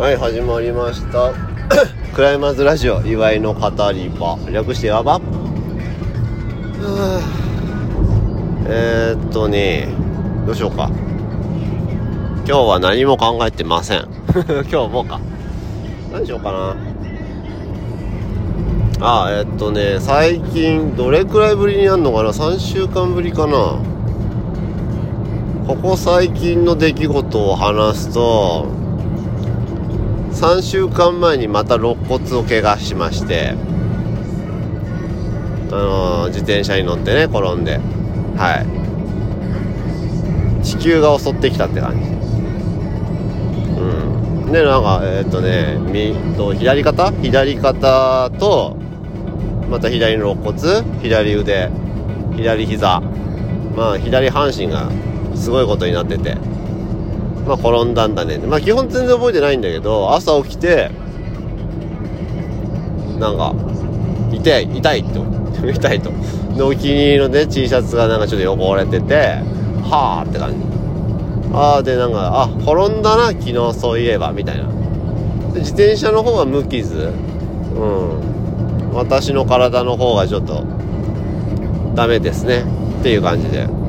はい始まりました。クライマーズラジオ祝いの語り場。略してやば えー、っとねどうしようか。今日は何も考えてません。今日もか。何しようかな。あえー、っとね最近どれくらいぶりにやんのかな？3週間ぶりかな。ここ最近の出来事を話すと3週間前にまた肋骨を怪我しましてあのー、自転車に乗ってね転んで。はい。地球が襲ってきたって感じ。うん。でなんかえー、っとねみと左肩？左肩とまた左の肋骨？左腕。左膝。まあ左半身がすごいことになってて。まあ転んだんだね。まあ基本全然覚えてないんだけど朝起きてなんか痛い痛いと。痛いと。でお気に入りのね T シャツがなんかちょっと汚れててはあって感じ。ああでなんかあ転んだな昨日そういえばみたいな。自転車の方は無傷。うん。私の体の方がちょっとダメですね。っていう感じで。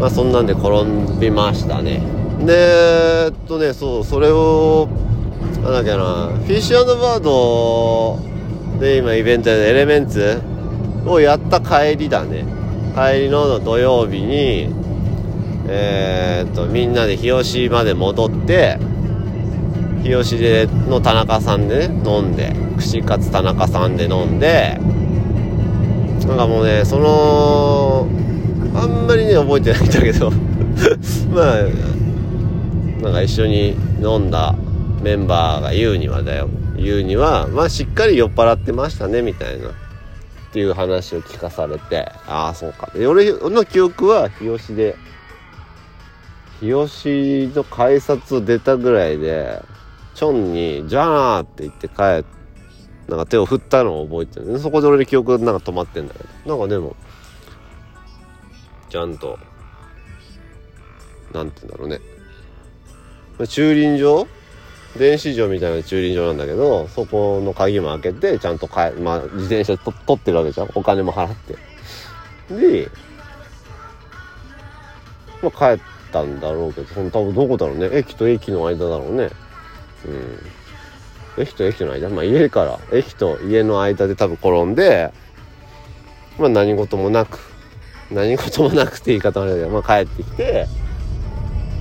まあそんなんで転びましたね。でえっとねそうそれをなんだっけなフィッシュバードで今イベントでエレメンツをやった帰りだね。帰りの土曜日にえー、っとみんなで日吉まで戻って日吉での田中さんでね飲んで串カツ田中さんで飲んでなんかもうねそのあんまりね覚えてないんだけど。まあなんか一緒に飲んだメンバーが言うにはだよ。言うにはまあしっかり酔っ払ってましたねみたいなっていう話を聞かされて。ああそうか。で俺の記憶は日吉で日吉の改札を出たぐらいでチョンに「じゃあ!」って言って帰ってなんか手を振ったのを覚えてる。そこで俺の記憶なんか止まってんだけど。なんかでもちゃんとなんて言うんだろうね。駐輪場？電子場みたいな駐輪場なんだけどそこの鍵も開けてちゃんとかまあ、自転車と取ってるわけじゃん。お金も払って。で、まあ、帰ったんだろうけどその多分どこだろうね。駅と駅の間だろうね。うん。駅と駅の間？まあ家から駅と家の間で多分転んでまあ何事もなく何事もなくて言い方あれだけど、まあ、帰ってきて、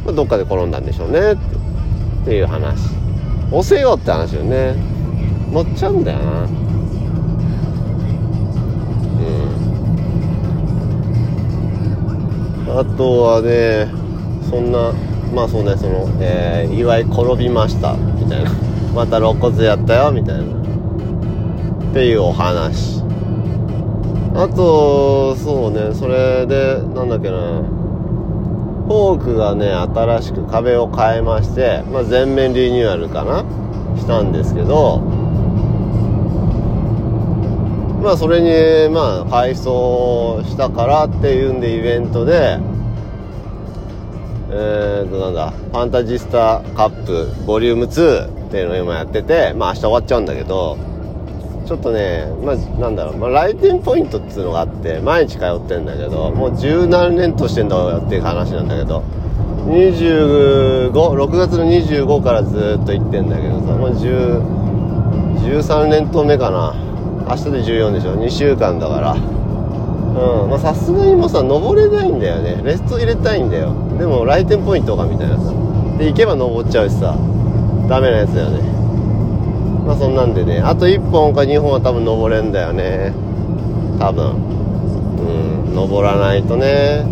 まあ、どっかで転んだんでしょうねっていう話。押せよって話よね。乗っちゃうんだよな。うん。あとはねそんなまあそうねその、えー、祝い転びましたみたいな。また肋骨やったよみたいな。っていうお話。あとそうねそれでなんだっけな。フォークがね新しく壁を変えまして、まあ、全面リニューアルかな。したんですけど。まあそれにまあ改装したからっていうんでイベントでえーとなんだファンタジスタカップボリューム2っていうのを今やっててまあ明日終わっちゃうんだけどちょっとね、まあ、なんだろう、まあ、来店ポイントっていうのがあって、毎日通ってんだけど、もう十何年としてんだよっていう話なんだけど、25、6月の25からずっと行ってんだけどさ、もう10、13年と目かな。明日で14でしょ。2週間だから。うん。まあ、さすがにもうさ、登れないんだよね。レスト入れたいんだよ。でも、来店ポイントがみたいなさ。で、行けば登っちゃうしさ、ダメなやつだよね。まあそんなんでねあと1本か2本は多分登れんだよね。多分。うん登らないとね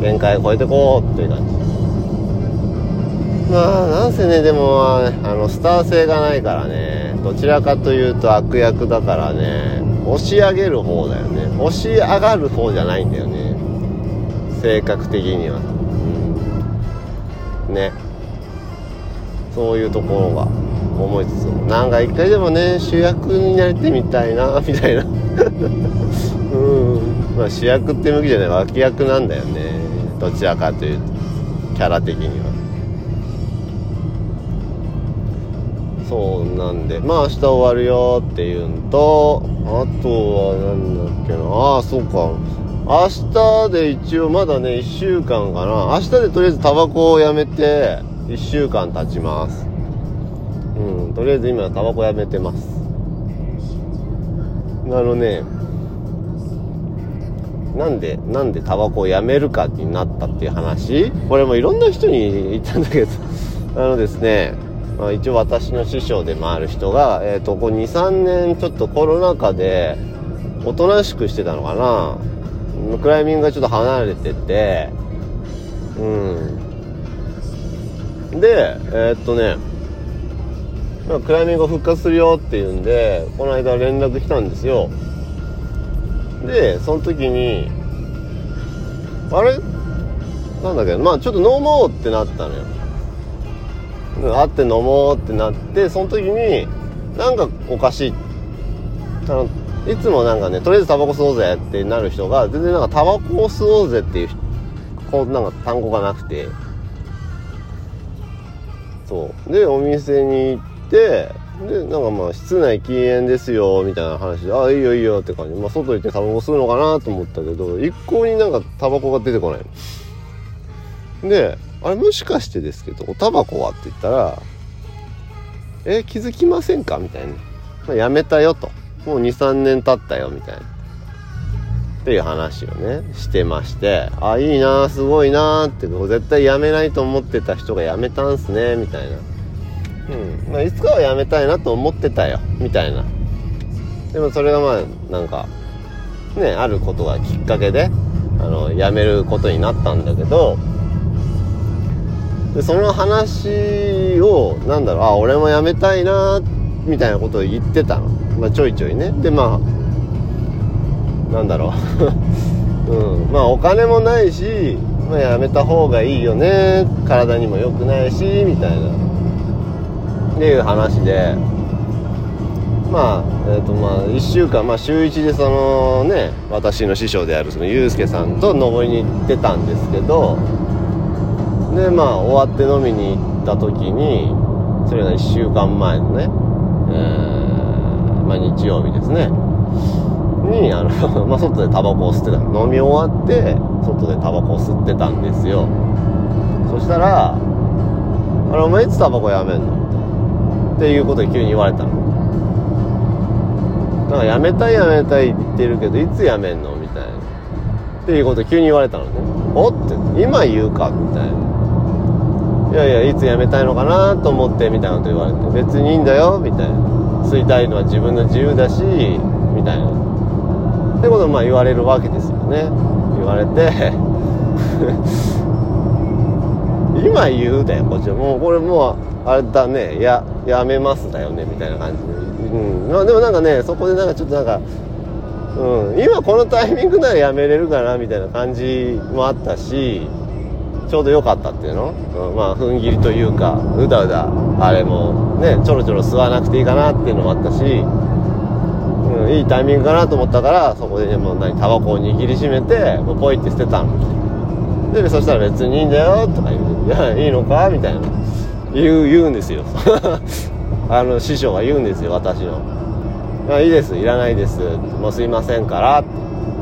限界超えてこうっていう感じ。まあなんせねでもあのスター性がないからねどちらかというと悪役だからね押し上げる方だよね。押し上がる方じゃないんだよね。性格的には、うん、ね。そういうところが。思いつつなんか一回でもね主役になりてみたいなみたいな。うん。まあ主役って向きじゃない脇役なんだよね。どちらかというとキャラ的には。そうなんでまあ明日終わるよっていうのとあとはなんだっけな。ああそうか。明日で一応まだね1週間かな。明日でとりあえずタバコをやめて1週間経ちます。うんとりあえず今タバコやめてます。あのねなんでなんでタバコをやめるかになったっていう話？これもいろんな人に言ったんだけど。あのですねまあ、一応私の師匠でもある人が、えーと、ここ23年ちょっとコロナ禍でおとなしくしてたのかな？クライミングがちょっと離れてて。うん。でえー、っとね、クライミング復活するよっていうんでこの間連絡来たんですよ。でその時にあれ？なんだっけ？まあちょっと飲もうってなったのよ。会って飲もうってなってその時になんかおかしい。あのいつもなんかねとりあえずタバコ吸おうぜってなる人が全然なんかタバコを吸おうぜっていうこうなんか単語がなくて。そう。でお店に行ってでなんかまあ室内禁煙ですよみたいな話でああいいよいいよって感じ。まあ外行ってタバコ吸うのかなと思ったけど一向になんかタバコが出てこないであれもしかしてですけどおタバコはって言ったらえ気づきませんかみたいな、まあ、やめたよと。もう23年経ったよみたいな。っていう話をねしてましてあいいなすごいなって絶対やめないと思ってた人がやめたんすねみたいな。うん。まあいつかはやめたいなと思ってたよみたいな。でもそれがまあなんかねあることがきっかけであのやめることになったんだけどでその話をなんだろうあ俺も辞めたいなみたいなことを言ってたの、まあ、ちょいちょいね。でまあなんだろう、うん、まあお金もないし、まあ、やめた方がいいよね。体にも良くないしみたいな。っていう話でまあえーとまあ、1週間、まあ、週1でそのね私の師匠であるそのユうスケさんと登りに行ってたんですけどでまあ終わって飲みに行った時にそれが1週間前のね、えー、まあ、日曜日ですね。にあの、まあ、外でタバコを吸ってた。飲み終わって外でタバコを吸ってたんですよ。そしたら「あれお前いつタバコやめんの?」っていうことで急に言われたの。なんかやめたいやめたいって言ってるけどいつやめんのみたいな。っていうこと急に言われたのね。おって。今言うかみたいな。いやいやいつ辞めたいのかなと思ってみたいなこと言われて。別にいいんだよみたいな。吸いたいのは自分の自由だしみたいな。ってことをまあ言われるわけですよね。言われて。今言うだよこっちは。もうこれもうあれだね。いややめますだよねみたいな感じで。うん。まあでもなんかねそこでなんかちょっとなんかうん。今このタイミングならやめれるかなみたいな感じもあったしちょうど良かったっていうの、うん、まあ踏ん切りというかうだうだあれもねちょろちょろ吸わなくていいかなっていうのもあったし、うん、いいタイミングかなと思ったからそこで、ね、もう何タバコを握りしめてもうポイって捨てたの。でそしたら別にいいんだよとか言う「いやいいのか?」みたいな。言う言うんですよ。あの師匠が言うんですよ私の「あいいですいらないです」もうすいませんから」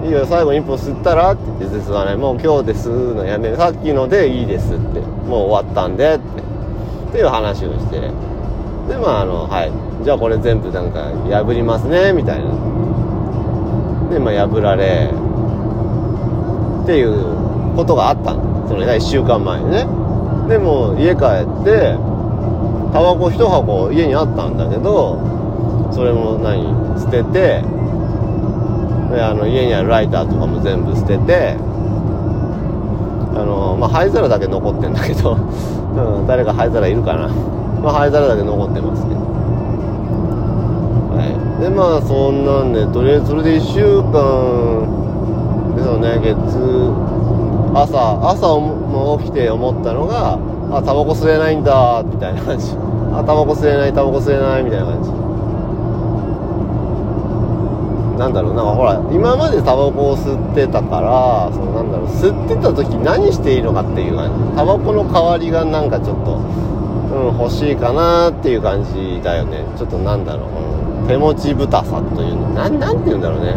いいよ最後一本吸ったら?」って言って吸わない。もう今日で吸うのやめるさっきのでいいですって。もう終わったんでって。っていう話をして。でまああのはい。じゃあこれ全部なんか破りますね。みたいな。でまあ破られ。っていうことがあったの。それが1週間前にね。でも家帰ってタバコ1箱家にあったんだけどそれも何捨ててであの家にあるライターとかも全部捨ててあのまあ灰皿だけ残ってんだけど、うん、誰か灰皿いるかな。まあ灰皿だけ残ってますけど。はい。でまあそんなんでとりあえずそれで1週間ですよね。月朝朝も起きて思ったのがあタバコ吸えないんだみたいな感じ。あタバコ吸えないタバコ吸えないみたいな感じ。なんだろうなんかほら今までタバコを吸ってたからそのなんだろう吸ってた時何していいのかっていう感じ。タバコの代わりがなんかちょっとうん、欲しいかなっていう感じだよね。ちょっとなんだろう、うん、手持ち豚さというの。ななんて言うんだろうね。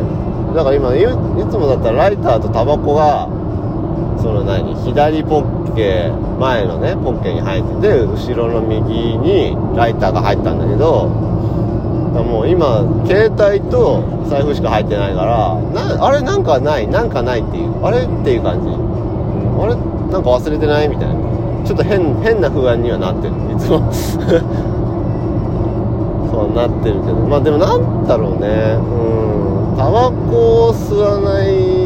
だから今いいつもだったらライターとタバコがその何左ポッケ前のねポッケに入ってて後ろの右にライターが入ったんだけどもう今携帯と財布しか入ってないからなあれなんかないなんかないっていうあれっていう感じ、あれなんか忘れてないみたいな。ちょっと変変な不安にはなってる。いつも。そうなってるけど。まあでもなんだろうね。うん。タバコを吸わない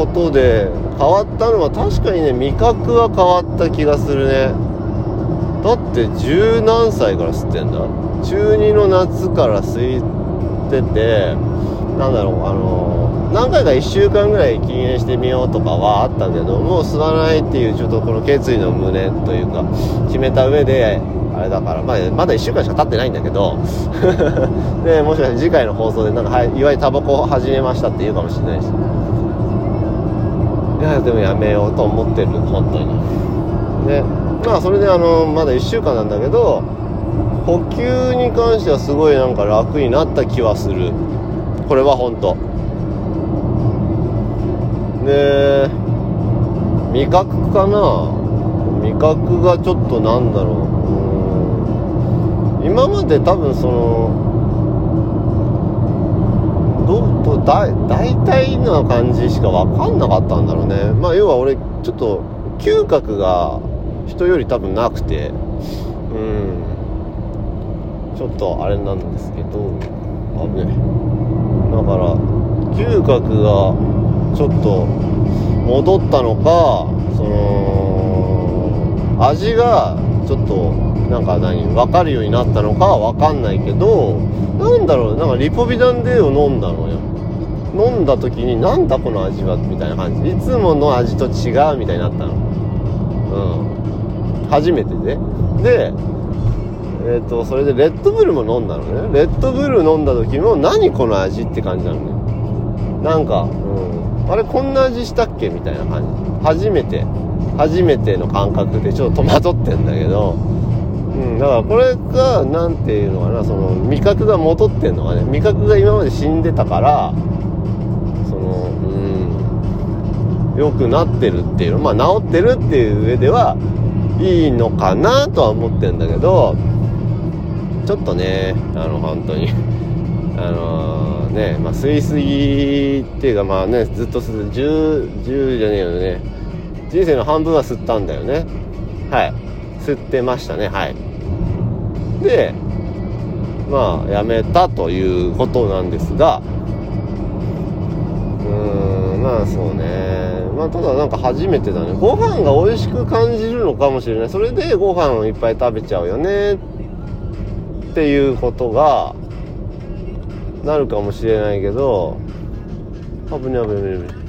ことで変わったのは確かにね味覚は変わった気がするね。だって十何歳から吸ってんだ。中2の夏から吸っててなんだろうあの何回か1週間ぐらい禁煙してみようとかはあったけどもう吸わないっていうちょっとこの決意の胸というか決めた上であれだから、まあ、まだ1週間しか経ってないんだけど でもしかして次回の放送でなんか、はい、いわゆるタバコを始めましたって言うかもしれないし。いやでもやめようと思ってる本当に。でまあそれであのまだ1週間なんだけど補給に関してはすごいなんか楽になった気はする。これは本当。で味覚かな。味覚がちょっとなんだろう。今まで多分そのとだ大体な感じしか分かんなかったんだろうね。まあ要は俺ちょっと嗅覚が人より多分なくて。うん。ちょっとあれなんですけど。あぶねだから嗅覚がちょっと戻ったのかその味がちょっとなんか何分かるようになったのかは分かんないけどなんだろうなんかリポビダンデーを飲んだのよ。飲んだ時になんだこの味はみたいな感じ。いつもの味と違うみたいになったの。うん。初めてで。でえっ、ー、とそれでレッドブルも飲んだのね。レッドブル飲んだ時も何この味って感じなのね。なんかうん。あれこんな味したっけみたいな感じ。初めて。初めての感覚でちょっと戸惑ってんだけど。うん。だからこれが何ていうのかな。その味覚が戻ってんのがね。味覚が今まで死んでたからのうん。良くなってるっていうまあ治ってるっていう上ではいいのかなとは思ってんだけどちょっとねあの本当に あの、ねまあ吸いすぎっていうかまあねずっと吸う10 10じゃねえよね。人生の半分は吸ったんだよね。はい。吸ってましたね。はい。でまあやめたということなんですがまあそうね。まあただなんか初めてだね。ご飯が美味しく感じるのかもしれない。それでご飯をいっぱい食べちゃうよね。っていうことがなるかもしれないけど。危ね危ね危ね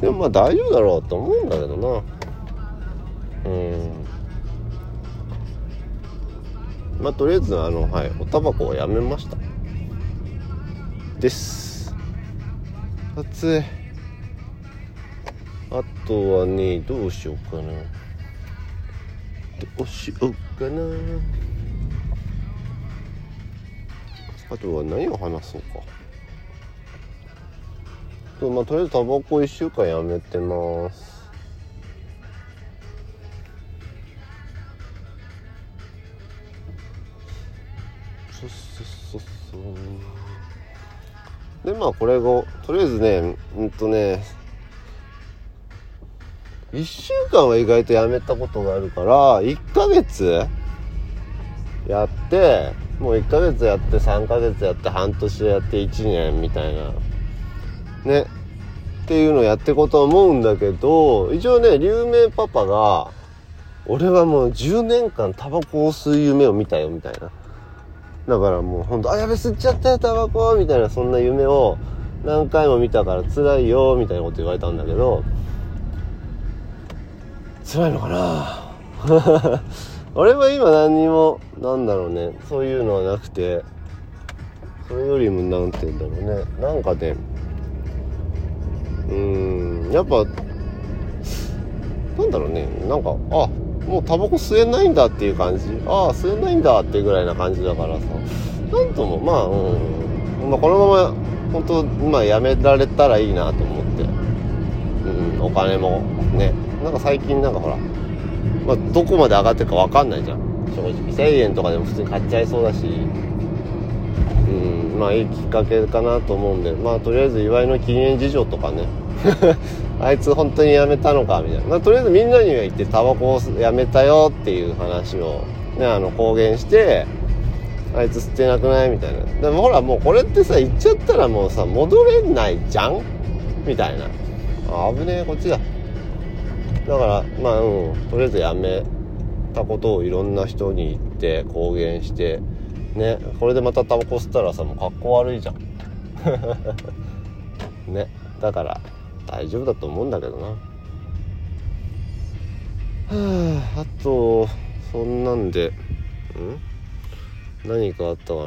でもまあ大丈夫だろうと思うんだけどな。うん。まあとりあえずあのはいおタバコをやめました。です。暑い。あとはねどうしようかな。どうしようかな。あとは何を話そうか。とまあとりあえずタバコ1週間やめてます。そうそうそうそう。でまあこれをとりあえずねうんとね1週間は意外とやめたことがあるから1ヶ月やってもう1ヶ月やって3ヶ月やって半年やって1年みたいな。ね。っていうのをやっていこうと思うんだけど一応ね龍明パパが俺はもう10年間タバコを吸う夢を見たよみたいな。だからもうほんと「あやべ吸っちゃったよタバコ」みたいなそんな夢を何回も見たから辛いよみたいなこと言われたんだけど辛いのかな？俺は今何にもなんだろうねそういうのはなくてそれよりも何て言うんだろうねなんかねうーんやっぱなんだろうねなんかあもうタバコ吸えないんだっていう感じ。ああ吸えないんだっていうぐらいな感じだからさ。なんともまあうん、まあ、このまま本当まあやめられたらいいなと思って。うんお金もね。なんか最近なんかほら、まあ、どこまで上がってるか分かんないじゃん。正直。1000円とかでも普通に買っちゃいそうだし。うん。まあいいきっかけかなと思うんでまあとりあえず祝いの禁煙事情とかね。あいつ本当にやめたのかみたいな、まあ、とりあえずみんなには言ってタバコをやめたよっていう話をねあの公言してあいつ吸ってなくないみたいな。でもほらもうこれってさ言っちゃったらもうさ戻れないじゃん？みたいな。あ危ねえこっちだ。だからまあうん。とりあえずやめたことをいろんな人に言って公言してねこれでまたタバコ吸ったらさもう格好悪いじゃん。ねだから大丈夫だと思うんだけどな。は ああとそんなんでん？何かあったかな？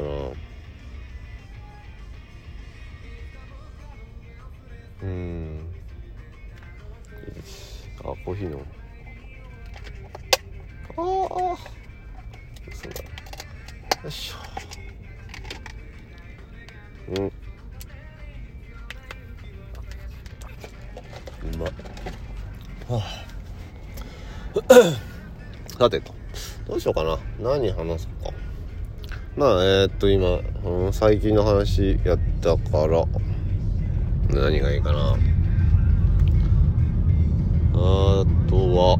うん。あコーヒーのああよいしょ。うんうまっ。はあ。さてと。どうしようかな。何話そうか。まあえー、っと今、うん、最近の話やったから。何がいいかな。あとは。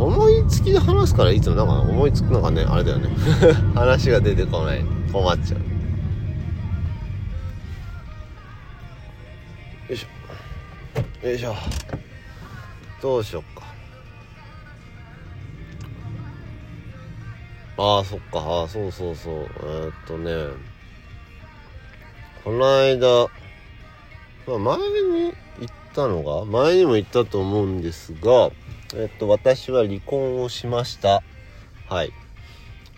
思いつきで話すからいつもなんか思いつくのがねあれだよね。話が出てこない。困っちゃう。よいしょ。よいしょ。どうしよっか。ああそっか。ああそうそうそう。えー、っとね。この間まあ前に言ったのが前にも言ったと思うんですがえっと、私は離婚をしました。はい。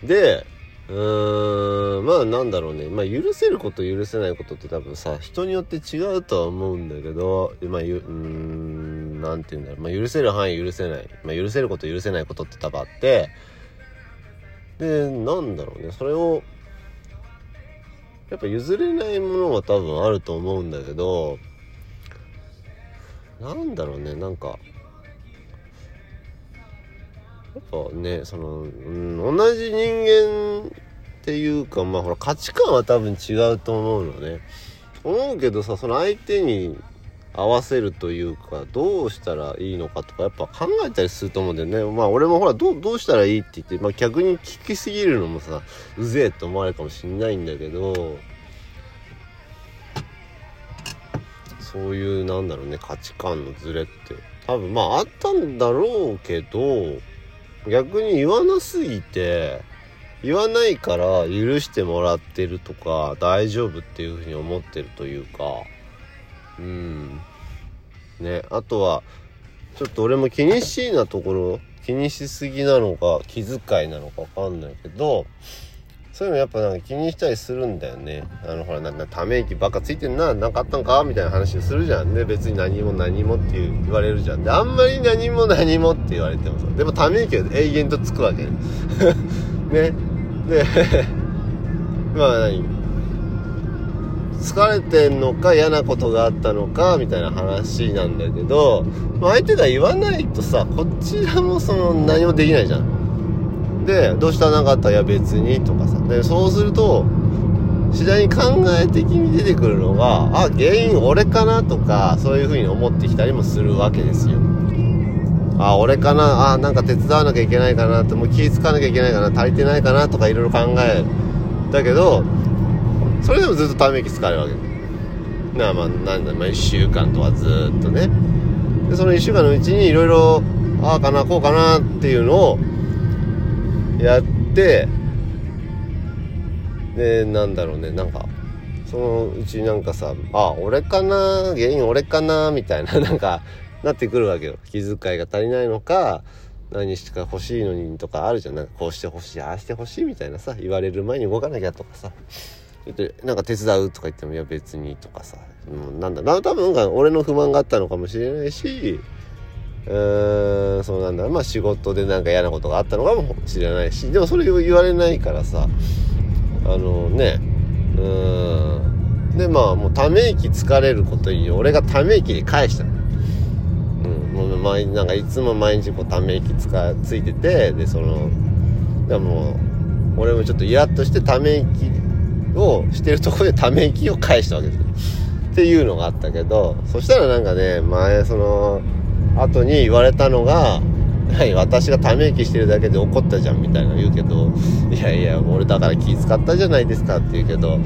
で、うーん、まあなんだろうね。まあ許せること許せないことって多分さ、人によって違うとは思うんだけど、まあ、ゆ、うーん、なんて言うんだろう。まあ許せる範囲許せない。まあ許せること許せないことって多分あって、で、なんだろうね。それを、やっぱ譲れないものは多分あると思うんだけど、なんだろうね。なんか、ぱねその、うん、同じ人間っていうかまあほら価値観は多分違うと思うのね。思うけどさその相手に合わせるというかどうしたらいいのかとかやっぱ考えたりすると思うんだよね。まあ俺もほらどうどうしたらいいって言って、まあ、逆に聞きすぎるのもさうぜえって思われるかもしんないんだけどそういうなんだろうね価値観のズレって。多分まああったんだろうけど逆に言わなすぎて言わないから許してもらってるとか大丈夫っていうふうに思ってるというか。うん。ねあとはちょっと俺も気にしいなところ気にしすぎなのか気遣いなのかわかんないけどそういうのやっぱなんか気にしたりするんだよね。あのほらなんかため息ばっかついてんな、なんかあったんか？みたいな話するじゃん。で別に何も何もって言われるじゃん。であんまり何も何もって言われてもさ。でもため息は永遠とつくわけ ね。で、まあ何？疲れてんのか嫌なことがあったのかみたいな話なんだけど、相手が言わないとさ、こちらもその何もできないじゃん。で、どうしたなかった？いや別にとかさ。で、そうすると、次第に考え的に出てくるのが、あ、原因俺かなとか、そういう風に思ってきたりもするわけですよ。あ、俺かな？あ、なんか手伝わなきゃいけないかなって、もう気使わなきゃいけないかな、足りてないかなとかいろいろ考え。だけど、それでもずっとため息使えるわけ。なあまあ、なんだ、まあ1週間とかずっとね。で、その1週間のうちにいろいろ、ああかな、こうかなっていうのを、やってでなんだろうねなんかそのうちなんかさあ俺かな原因俺かなみたいな なんかなってくるわけよ。気遣いが足りないのか何してか欲しいのにとかあるじゃん。なんかこうしてほしいああしてほしいみたいなさ言われる前に動かなきゃとかさ。なんか手伝うとか言ってもいや別にとかさ。もうなんだな多分俺の不満があったのかもしれないしうーんそうなんだ。まあ仕事でなんか嫌なことがあったのかもしれないし。でもそれを言われないからさ。あのねうーん。でまあもうため息疲れることに俺がため息で返したの。うんもう毎なんかいつも毎日こうため息つかついててでそのでも俺もちょっとイラッとしてため息をしてるとこでため息を返したわけですっていうのがあったけどそしたらなんかね前その後に言われたのがはい私がため息してるだけで怒ったじゃんみたいな言うけどいやいや俺だから気使ったじゃないですかって言うけど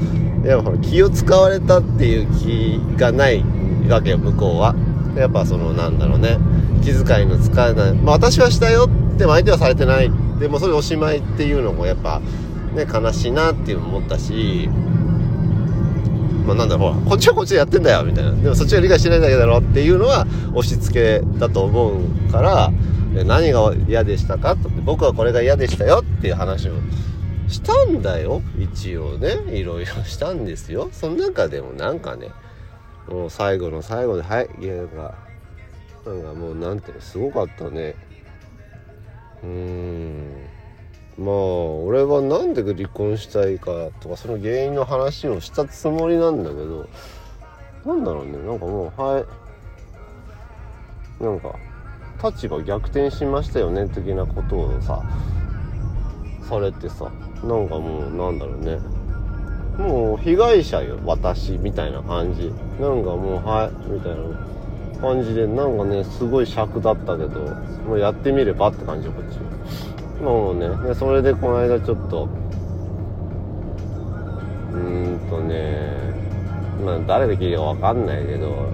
いやほら気を使われたっていう気がないわけよ向こうは。やっぱそのなんだろうね。気遣いの使えない。まあ私はしたよでも相手はされてない。でもそれおしまいっていうのもやっぱね悲しいなって思ったしまあ、なんだろうほらこっちはこっちでやってんだよみたいな。でもそっちが理解してないだけだろっていうのは押し付けだと思うから何が嫌でしたか？って僕はこれが嫌でしたよっていう話をしたんだよ一応ね。いろいろしたんですよ。その中でもなんかねもう最後の最後ではいゲームがなんかもうなんていうのすごかったね。うーんまあ俺はなんで離婚したいかとかその原因の話をしたつもりなんだけどなんだろうね。なんかもうはい。なんか立場逆転しましたよね的なことをさされてさ。なんかもうなんだろうね。もう被害者よ私みたいな感じ。なんかもうはいみたいな感じでなんかねすごい尺だったけどもうやってみればって感じよこっち。もうね。でそれでこの間ちょっとうーんとねまあ誰が聞いたか分かんないけど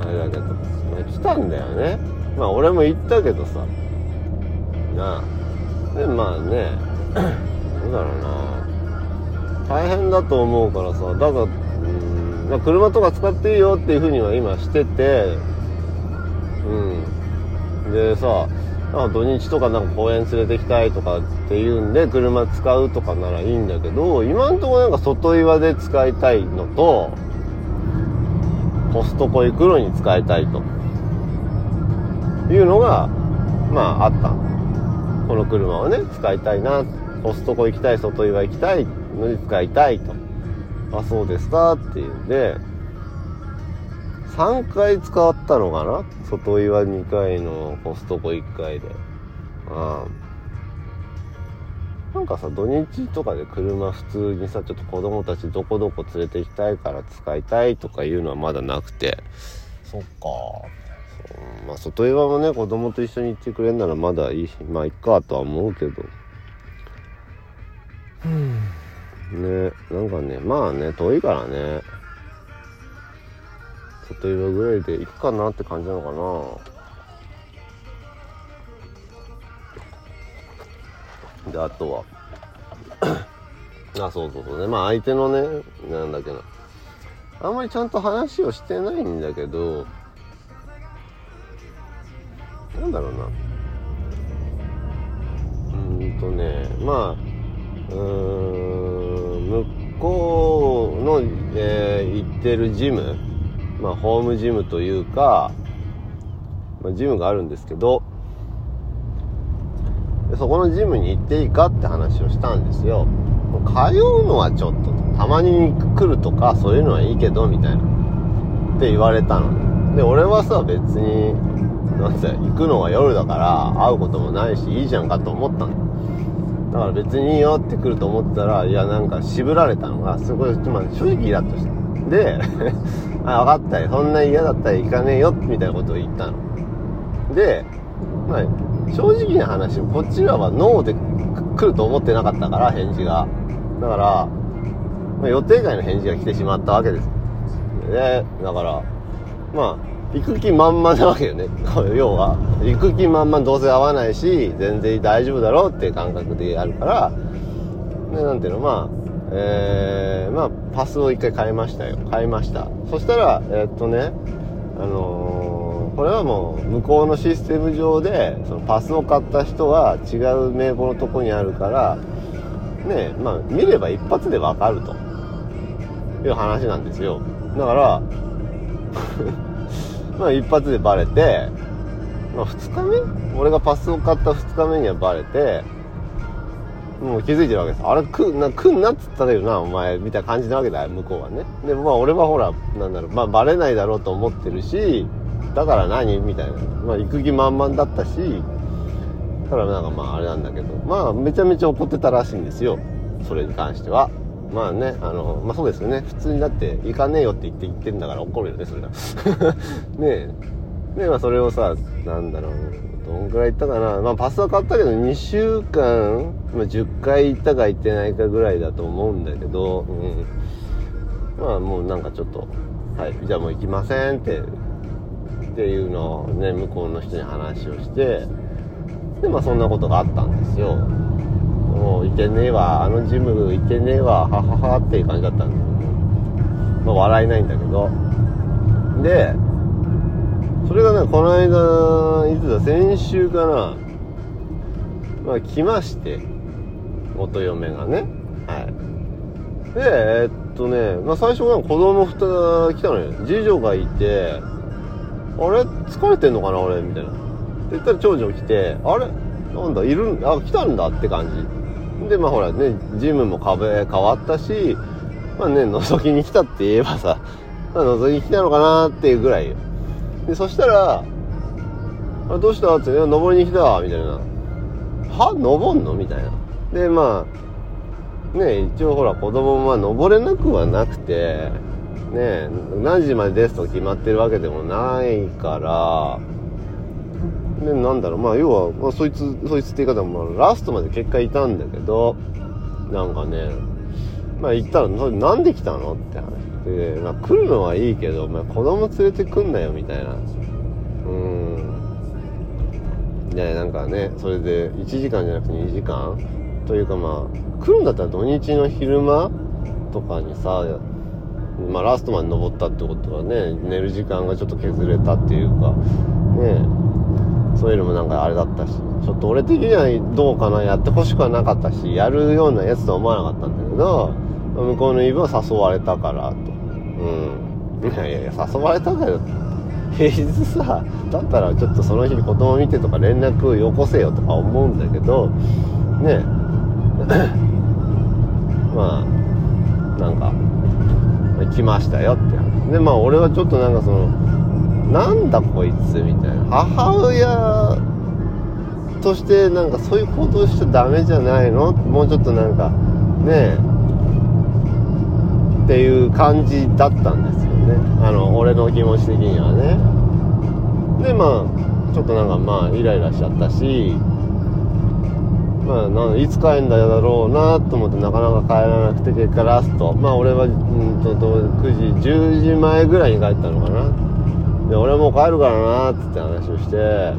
あれだけど、まあ、来たんだよね。まあ俺も言ったけどさ。なあ。でまあね どうだろうな。大変だと思うからさだからうん、まあ、車とか使っていいよっていうふうには今しててうん。でさなんか土日とかなんか公園連れてきたいとかっていうんで車使うとかならいいんだけど今んとこなんか外岩で使いたいのとコストコ行くのに使いたいと。いうのがまああった。この車をね使いたいな。コストコ行きたい外岩行きたいのに使いたいと。あそうですかっていうんで3回使ったのかな？外岩2回のコストコ1回で。あなんかさ土日とかで車普通にさちょっと子供たちどこどこ連れて行きたいから使いたいとかいうのはまだなくて。そっか。そう。まあ外岩もね子供と一緒に行ってくれるならまだいいまあいっかとは思うけど。うん。ねなんかねまあね遠いからね外岩ぐらいで行くかなって感じなのかな。であとは。あそうそうそう。ねまあ相手のねなんだっけな。あんまりちゃんと話をしてないんだけどなんだろうな。うんとねまあうん向こうの、えー行ってるジムまあホームジムというか、まあ、ジムがあるんですけどでそこのジムに行っていいかって話をしたんですよ。通うのはちょっとたまに来るとかそういうのはいいけどみたいな。って言われたの。で俺はさ別になんて行くのは夜だから会うこともないしいいじゃんかと思ったの。だから別にいいよって来ると思ったらいやなんか渋られたのがすごい、まあ、正直イラッとした。で あ分かったよ。そんな嫌だったら行かねえよみたいなことを言ったの。で、まあ、正直な話こっちらはノーで来ると思ってなかったから返事が。だから、まあ、予定外の返事が来てしまったわけです。でだからまあ行く気満々なわけよね。要は行く気満々どうせ会わないし全然大丈夫だろうっていう感覚でやるから。でなんていうのまあえー、まあパスを一回変えましたよ。変えました。そしたらえー、っとねあのー、これはもう向こうのシステム上でそのパスを買った人は違う名簿のとこにあるからねまあ見れば一発でわかると。いう話なんですよ。だから まあ一発でバレて、まあ、2日目？俺がパスを買った2日目にはバレてもう気づいてるわけです。あれくな来んなっつったらよなお前みたいな感じなわけだよ向こうはね。でまあ俺はほらなんだろうまあバレないだろうと思ってるしだから何？みたいな。まあ行く気満々だったしだからなんかまああれなんだけど。まあめちゃめちゃ怒ってたらしいんですよ。それに関しては。まあねあのまあそうですよね。普通にだって行かねえよって言って言ってんだから怒るよねそれが ねえ。でまあそれをさなんだろう。どんぐらい行ったかな。まあパスは買ったけど2週間、まあ、10回行ったか行ってないかぐらいだと思うんだけど、うん、まあもうなんかちょっとはい。じゃあもう行きませんってっていうのをね向こうの人に話をしてでまあそんなことがあったんですよ。もう行けねえわあのジム行けねえわはははっていう感じだったんで、まあ、笑えないんだけど。でそれがねこの間いつだ先週かな。まあ来まして元嫁がね。はい。でえっとね、まあ、最初は子供2人来たのよ。次女がいてあれ？疲れてんのかな俺？みたいな。って言ったら長女来てあれ？なんだ？いるあ来たんだって感じ。でまあほらねジムも壁変わったしまあね覗きに来たって言えばさ、まあ、覗きに来たのかなっていうぐらいよ。でそしたら「あれどうした?」って「登りに来た」みたいな「は？登んの?」みたいな。でまあね一応ほら子供もまあ登れなくはなくてね何時までですと決まってるわけでもないから。でなんだろう。まあ要は、まあ、そいつそいつって言い方もラストまで結果いたんだけどなんかねまあ言ったらそれなんで来たの？って話。で、まあ、来るのはいいけど、まあ、子供連れてくんなよみたいな。うん。ねなんかねそれで1時間じゃなくて2時間？というかまあ来るんだったら土日の昼間とかにさまあ、ラストまで登ったってことはね寝る時間がちょっと削れたっていうかねそういうのもなんかあれだったしちょっと俺的にはどうかなやってほしくはなかったしやるようなやつとは思わなかったんだけど向こうのイブは誘われたからと。うん。いやいやいや誘われたから平日さだったらちょっとその日に子供見てとか連絡よこせよとか思うんだけどね。まあなんか来ましたよって。でまあ俺はちょっとなんかそのなんだこいつみたいな。母親としてなんかそういう行動しちゃダメじゃないの？もうちょっとなんかねえ。っていう感じだったんですよね。あの俺の気持ち的にはね。でまあちょっとなんかまあイライラしちゃったし。まあ、ないつ帰るんだろうなと思ってなかなか帰らなくて結果ラスト。まあ俺は、うんと9時10時前ぐらいに帰ったのかな。で俺もう帰るからなっつって話をして。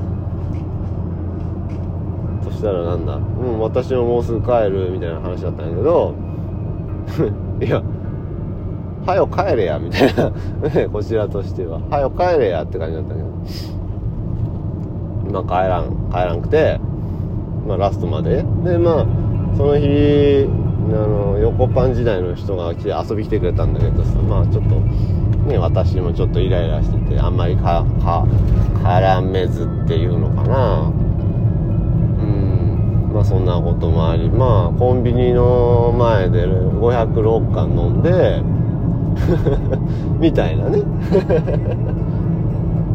そしたらなんだうん私ももうすぐ帰るみたいな話だったんやけど。いやはよ帰れやみたいな。こちらとしては。はよ帰れやって感じだったけど。まあ帰らん帰らんくてまあ、ラストまで。でまあその日あの横パン時代の人が来て遊び来てくれたんだけどさ。まあちょっとね私もちょっとイライラしててあんまりかか絡めずっていうのかな。うん。まあそんなこともあり。まあコンビニの前で506巻飲んで みたいなね。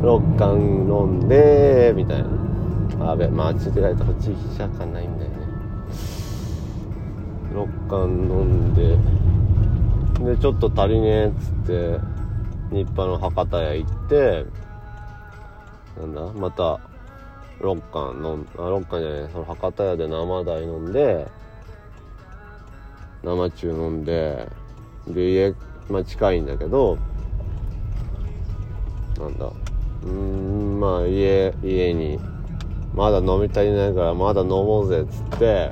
6巻飲んでみたいな。あべまあちょっと書いたら地域社感ないんだよね。6巻飲んででちょっと足りねえっつって日派の博多屋行ってなんだまた6巻飲んあ6巻じゃないその博多屋で生大飲んで生中飲んでで家まあ近いんだけどなんだ。うんまあ家家にまだ飲み足りないからまだ飲もうぜっつって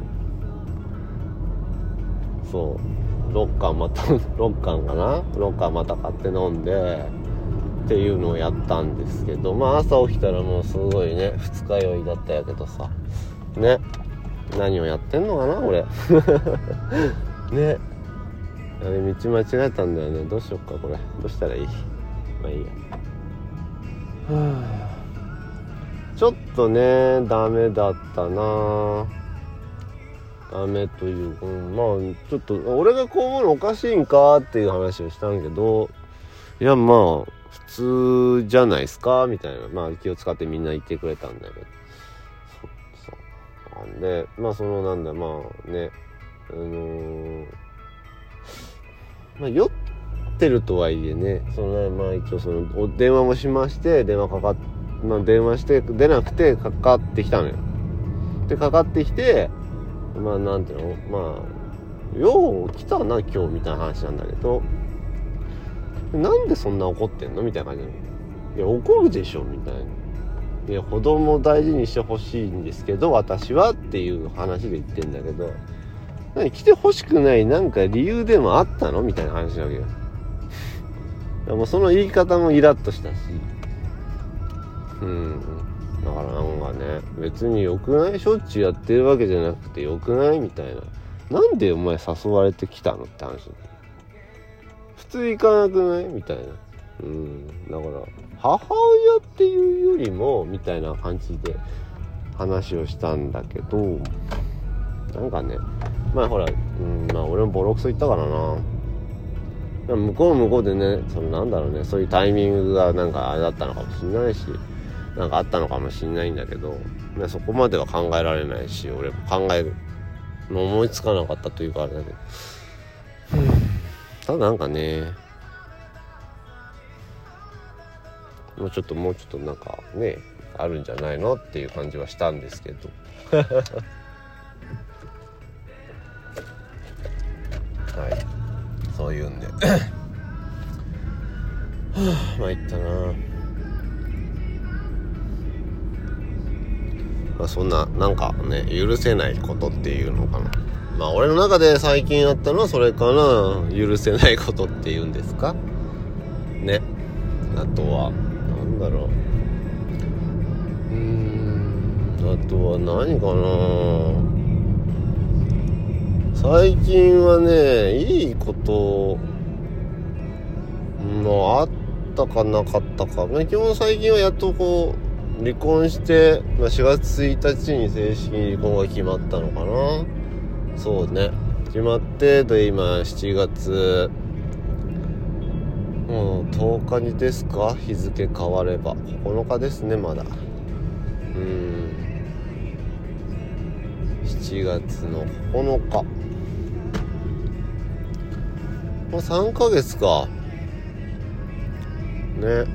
そう。6缶また 6缶かな？6缶また買って飲んでっていうのをやったんですけどまあ朝起きたらもうすごいね二日酔いだったやけどさ。ね。何をやってんのかな俺 ね。あれ道間違えたんだよね。どうしよっかこれ。どうしたらいい？まあいいや。はあ。ちょっとねダメだったな。ダメといううんまあちょっと俺がこう思うのおかしいんかっていう話をしたんけどいやまあ普通じゃないですか？みたいな。まあ気を使ってみんな言ってくれたんだけど。そうそう。なんでまあそのなんだまあね。あのーまあ、酔ってるとはいえね、そのねまあ一応その、電話もしまして、電話かかっ、まあ電話して、出なくてかかってきたのよ。で、かかってきて、まあなんていうのまあ、よう来たな今日みたいな話なんだけど、なんでそんな怒ってんの？みたいな感じ。いや、怒るでしょみたいな。いや、子供を大事にしてほしいんですけど、私はっていう話で言ってんだけど、何来てほしくないなんか理由でもあったの？みたいな話なわけよ。もうその言い方もイラッとしたし。うん。だからなんかね、別に良くないしょっちゅうやってるわけじゃなくて良くない？みたいな。なんでお前誘われてきたのって話。普通行かなくない？みたいな。うん。だから、母親っていうよりも、みたいな感じで話をしたんだけど、なんかね、まあほら、うん、まあ俺もボロクソ言ったからな。向こう向こうでね、そのなんだろうね、そういうタイミングがなんかあれだったのかもしんないし、なんかあったのかもしんないんだけど、ね、そこまでは考えられないし、俺も考えるの思いつかなかったというかあれだけど。ただなんかね、もうちょっともうちょっとなんかね、あるんじゃないのっていう感じはしたんですけど。はい。そういうんで。はあ参ったなまあそんななんかね許せないことっていうのかな。まあ俺の中で最近あったのはそれかな許せないことっていうんですか？ね。あとは何だろう。うんあとは何かな最近はねいいこともあったかなかったか、まあ、基本最近はやっとこう離婚して、まあ、4月1日に正式に離婚が決まったのかな。そうね。決まってで今7月もう10日にですか？日付変われば。9日ですねまだ。うん。7月の9日。もう3ヶ月か。ね。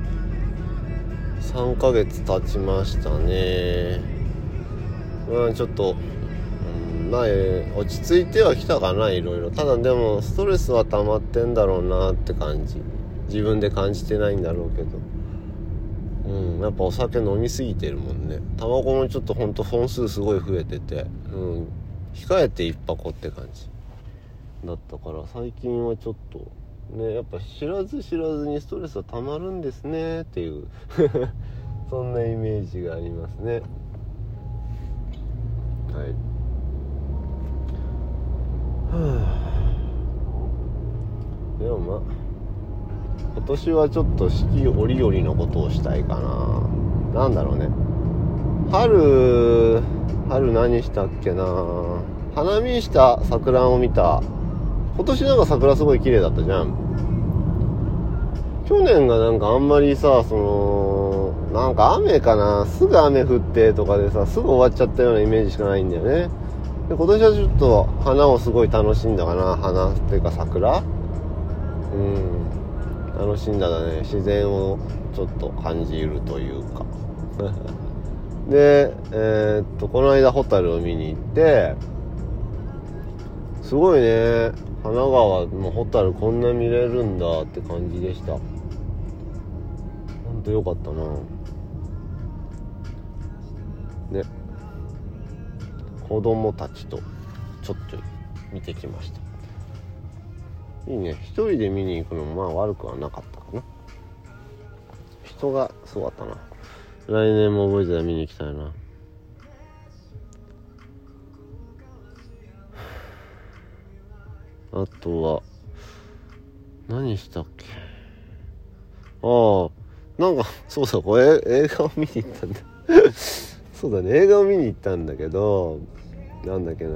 3ヶ月経ちましたね。まあちょっと、うん、まあ、落ち着いてはきたかないろいろ。ただでもストレスは溜まってんだろうなって感じ。自分で感じてないんだろうけど。うんやっぱお酒飲みすぎてるもんね。タバコもちょっとほんと本数すごい増えててうん控えて一箱って感じ。だったから最近はちょっとねやっぱ知らず知らずにストレスはたまるんですねっていう。そんなイメージがありますね。はい。はあでもまあ今年はちょっと四季折々のことをしたいかな。なんだろうね。春春何したっけな。花見した桜を見た。今年なんか桜すごい綺麗だったじゃん。去年がなんかあんまりさそのなんか雨かな。すぐ雨降ってとかでさすぐ終わっちゃったようなイメージしかないんだよね。で今年はちょっと花をすごい楽しんだかな。花っていうか桜。うん。楽しんだだね。自然をちょっと感じるというか。でえー、っとこの間ホタルを見に行ってすごいね。神奈川のホタルこんな見れるんだって感じでした。ほんとよかったな。ね子供たちとちょっと見てきました。いいね。一人で見に行くのもまあ悪くはなかったかな。人がすごかったな。来年も覚えてたら見に行きたいな。あとは何したっけ？ああなんか そうだこれ映画を見に行ったんだ。そうだね映画を見に行ったんだけどなんだっけな。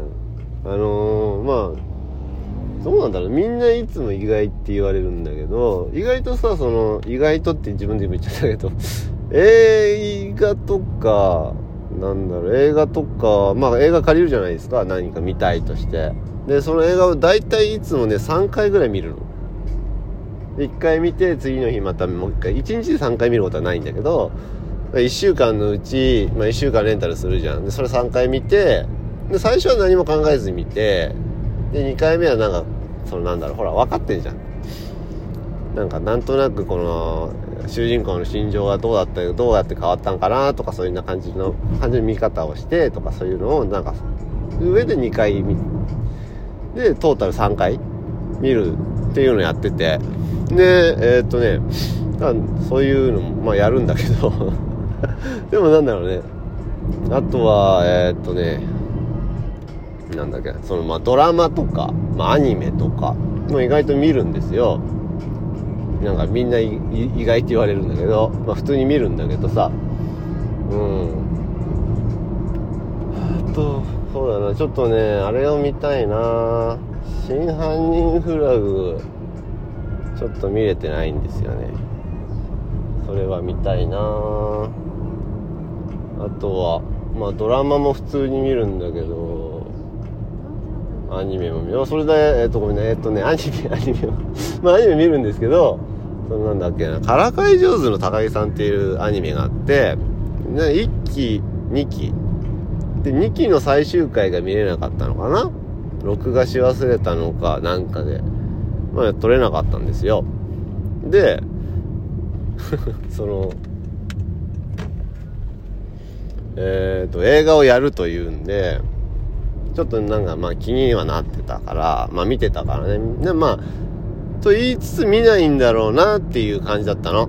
あのー、まあどうなんだろう。みんないつも意外って言われるんだけど意外とさその意外とって自分で言っちゃったけど 映画とかなんだろう映画とかまあ映画借りるじゃないですか何か見たいとして。でその映画を大体いつもね3回ぐらい見るの。1回見て次の日またもう1回1日で3回見ることはないんだけど1週間のうち、まあ、1週間レンタルするじゃん。でそれ3回見てで最初は何も考えずに見てで2回目はなんかそのなんだろうほら分かってんじゃん。なんかなんとなくこの主人公の心情がどうだったどうやって変わったんかなとかそういうな感じの感じの見方をしてとかそういうのをなんか上で2回見でトータル3回見るっていうのをやってて。でえー、っとねそういうのもまあやるんだけど。でもなんだろうね。あとはえー、っとねなんだっけそのまあドラマとか、まあ、アニメとかも意外と見るんですよ。なんかみんな意外って言われるんだけど、まあ、普通に見るんだけどさ。うん。あとそうだな。ちょっとねあれを見たいな。真犯人フラグちょっと見れてないんですよね。それは見たいな。あとはまあドラマも普通に見るんだけどアニメも見よそれでえっとごめんね。えっとねアニメアニメ まあアニメ見るんですけどそのなんだっけな「からかい上手の高木さん」っていうアニメがあって1期2期。で2期の最終回が見れなかったのかな？録画し忘れたのかなんかで。まあ撮れなかったんですよ。で そのえっ、ー、と映画をやるというんでちょっとなんかまあ気にはなってたからまあ見てたからね。でまあと言いつつ見ないんだろうなっていう感じだったの。う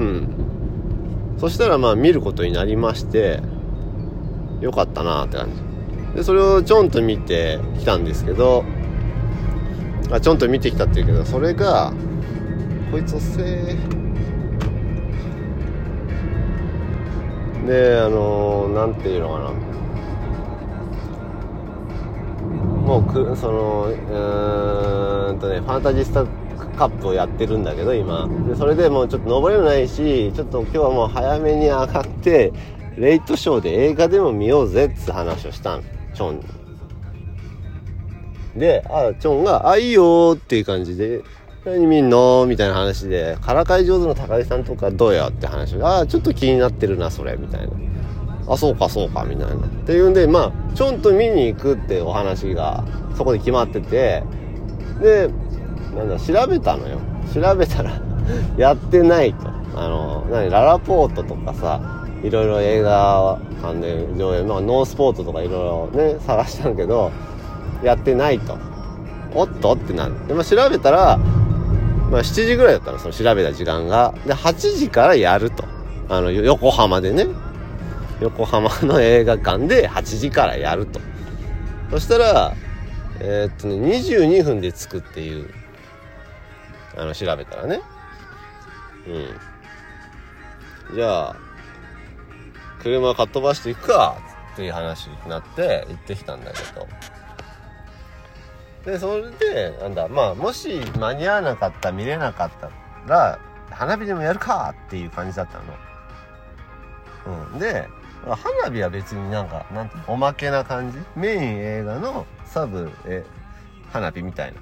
ん。そしたらまあ見ることになりましてよかったなって感じ。でそれをちょんと見てきたんですけどあちょんと見てきたっていうけどそれがこいつ遅えであの何、ていうのかな。もうくそのうーんとねファンタジスタカップをやってるんだけど今でそれでもうちょっと登れないしちょっと今日はもう早めに上がってレイトショーで映画でも見ようぜって話をしたんチョンにであチョンが「あいいよ」っていう感じで何見んのみたいな話で、からかい上手の高木さんとかどうやって話で、ああ、ちょっと気になってるな、それ、みたいな。あ、そうか、そうか、みたいな。っていうんで、まあ、ちょんと見に行くってお話が、そこで決まってて、で、なんだ、調べたのよ。調べたら やってないと。あの、何、ララポートとかさ、いろいろ映画館で上映、まあ、ノースポートとかいろいろね、探したんけど、やってないと。おっと？ってなる。で、まあ、調べたら、まあ、7時ぐらいだったの、その調べた時間が。で、8時からやると。あの、横浜でね。横浜の映画館で8時からやると。そしたら、えー、っとね、22分で着くっていう、あの、調べたらね。うん。じゃあ、車かっ飛ばしていくかっていう話になって行ってきたんだけど。でそれでなんだまあもし間に合わなかった見れなかったら花火でもやるかっていう感じだったの。うん、で花火は別になんかなんておまけな感じ？メイン映画のサブえ花火みたい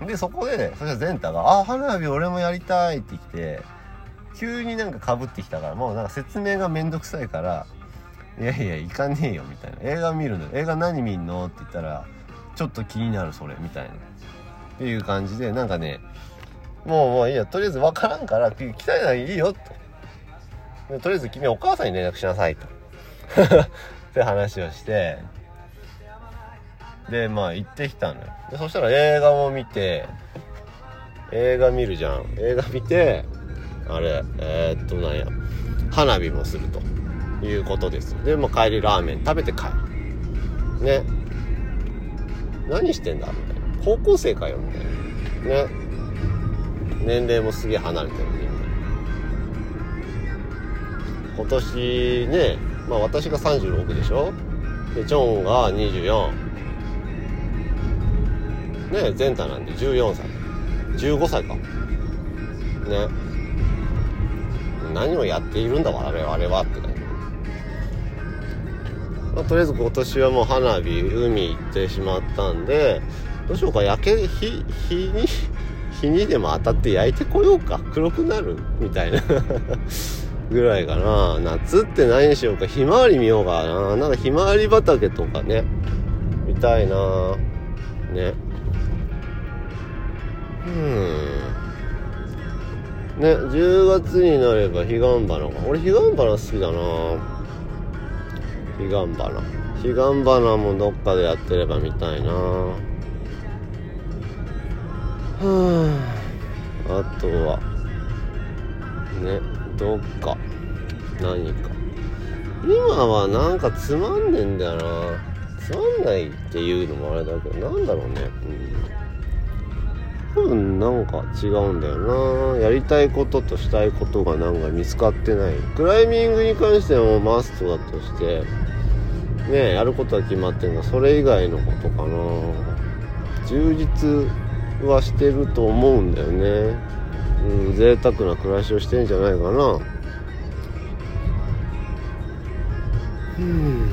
な。でそこでそしたらゼンタが「あ花火俺もやりたい」って来て急になんかかぶってきたからもうなんか説明がめんどくさいから「いやいや行かねえよ」みたいな「映画見るの映画何見んの?」って言ったら「ちょっと気になるそれみたいな。っていう感じでなんかねもうもういいやとりあえず分からんから来たいならいいよと。とりあえず君お母さんに連絡しなさいと。って話をしてでまあ行ってきたのよ。でそしたら映画を見て映画見るじゃん。映画見てあれえー、っとなんや花火もすると。いうことですで、まあ、帰りラーメン食べて帰る。ね。何してんだ？みたいな。高校生かよみたいな。ね。年齢もすげえ離れてるみんな。今年ねまあ私が36でしょ？でジョンが24ねゼンタなんで14歳。15歳か。ね。何をやっているんだ我々は。って感じ、まあ、とりあえず今年はもう花火海行ってしまったんでどうしようか。焼け日日に日にでも当たって焼いてこようか。黒くなる？みたいな。ぐらいかな。夏って何にしようか。ひまわり見ようかな。なんかひまわり畑とかね。見たいな。ね。うん。ね10月になれば彼岸花が俺彼岸花好きだな。彼岸花。彼岸花もどっかでやってれば見たいな。はああとは。ね。どっか。何か。今はなんかつまんねえんだよな。つまんないっていうのもあれだけどなんだろうね。うん。多分なんか違うんだよな。やりたいこととしたいことがなんか見つかってない。クライミングに関してもマストだとしてねやることは決まってんがそれ以外のことかな。充実はしてると思うんだよね。うん贅沢な暮らしをしてんじゃないかな。うん。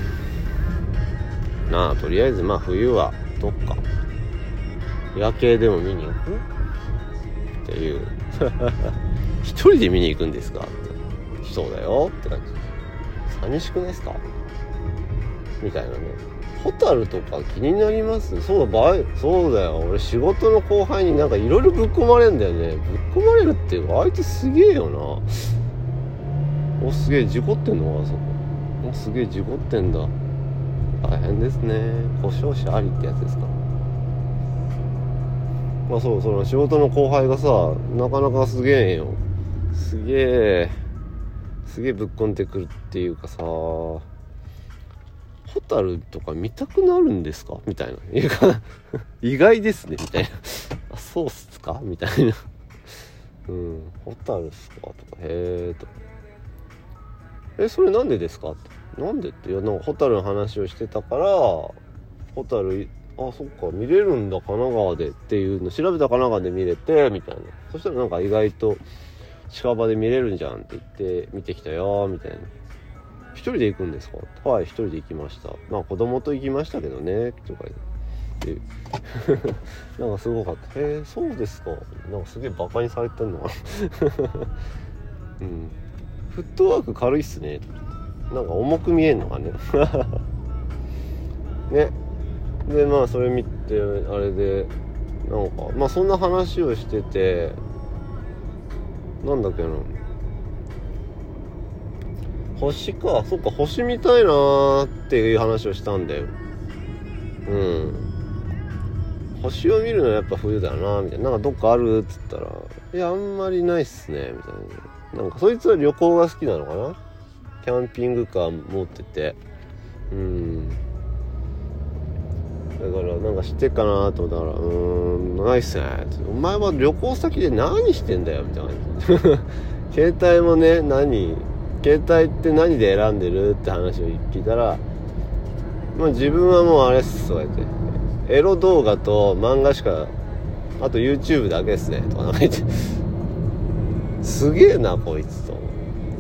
なあとりあえずまあ冬はどっか。夜景でも見に行く？っていう。一人で見に行くんですか？ってそうだよ。って感じ。寂しくないですか？みたいなねホタルとか気になります？そうだそうだよ。俺仕事の後輩になんかいろいろぶっ込まれんだよね。ぶっ込まれるっていうかあいつすげえよな。おすげえ事故ってんのかそこ。おすげえ事故ってんだ。大変ですね。故障者ありってやつですか。まあそうその仕事の後輩がさなかなかすげえよ。すげえすげえぶっこんでくるっていうかさ。ホタルとか見たくなるんですか？みたいな。意外ですねみたいな。あそうっすか？みたいな。うん。ホタルっすか？とか。へえと。えそれなんでですか？ってなんでって。いやなんかホタルの話をしてたからホタルあそっか。見れるんだ神奈川でっていうの。調べた神奈川で見れてみたいな。そしたらなんか意外と近場で見れるんじゃんって言って見てきたよみたいな。一人で行くんですか？はい一人で行きました。まあ子供と行きましたけどねとか言って。なんかすごかった「へえそうですか」なんかすげえバカにされてんのかな。うん。フットワーク軽いっすね。なんか重く見えんのかね。ね。でまあそれ見てあれでなんかまあそんな話をしててなんだっけな。星か。そっか星見たいなーっていう話をしたんだよ。うん。星を見るのはやっぱ冬だなみたいな。なんかどっかあるっつったら「いやあんまりないっすね」みたいな。なんかそいつは旅行が好きなのかな？キャンピングカー持ってて。うん。だからなんか知ってっかなと思ったから「うーんないっすね」お前は旅行先で何してんだよ」みたいな。携帯もね何携帯って何で選んでる？って話を聞いたらまあ自分はもうあれっすとか言って。エロ動画と漫画しかあと YouTube だけですねとかなんか言って。すげえなこいつと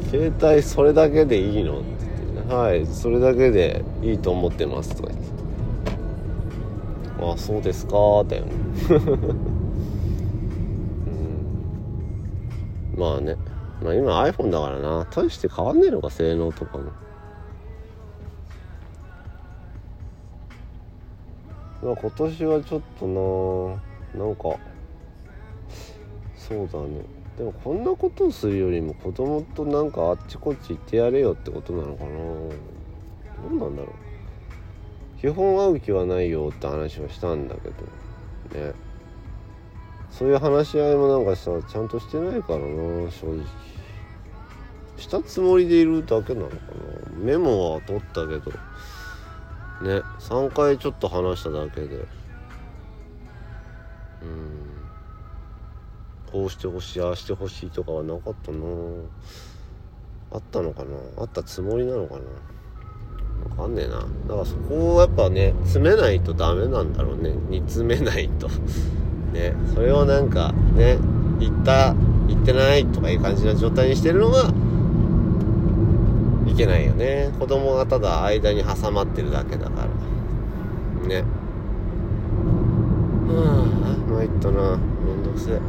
携帯それだけでいいの？って言って。はいそれだけでいいと思ってますとか言って。あそうですかだよねうん。まあね。まあ今 iPhone だからな。大して変わんねえのか性能とかも。まあ今年はちょっとななんかそうだね。でもこんなことをするよりも子供となんかあっちこっち行ってやれよってことなのかなどうなんだろう。基本会う気はないよって話はしたんだけど。ね。そういう話し合いもなんかさちゃんとしてないからな正直。したつもりでいるだけなのかな。メモは取ったけど。ね3回ちょっと話しただけで。うん。こうしてほしいああしてほしいとかはなかったな。あったのかな。あったつもりなのかな。わかんねえな。だからそこをやっぱね詰めないとダメなんだろうね。煮詰めないと。ね。それをなんかね言った言ってないとかいう感じな状態にしてるのがけないよね。子供がただ間に挟まってるだけだから。ね。はあ参ったな。めんどくせえ。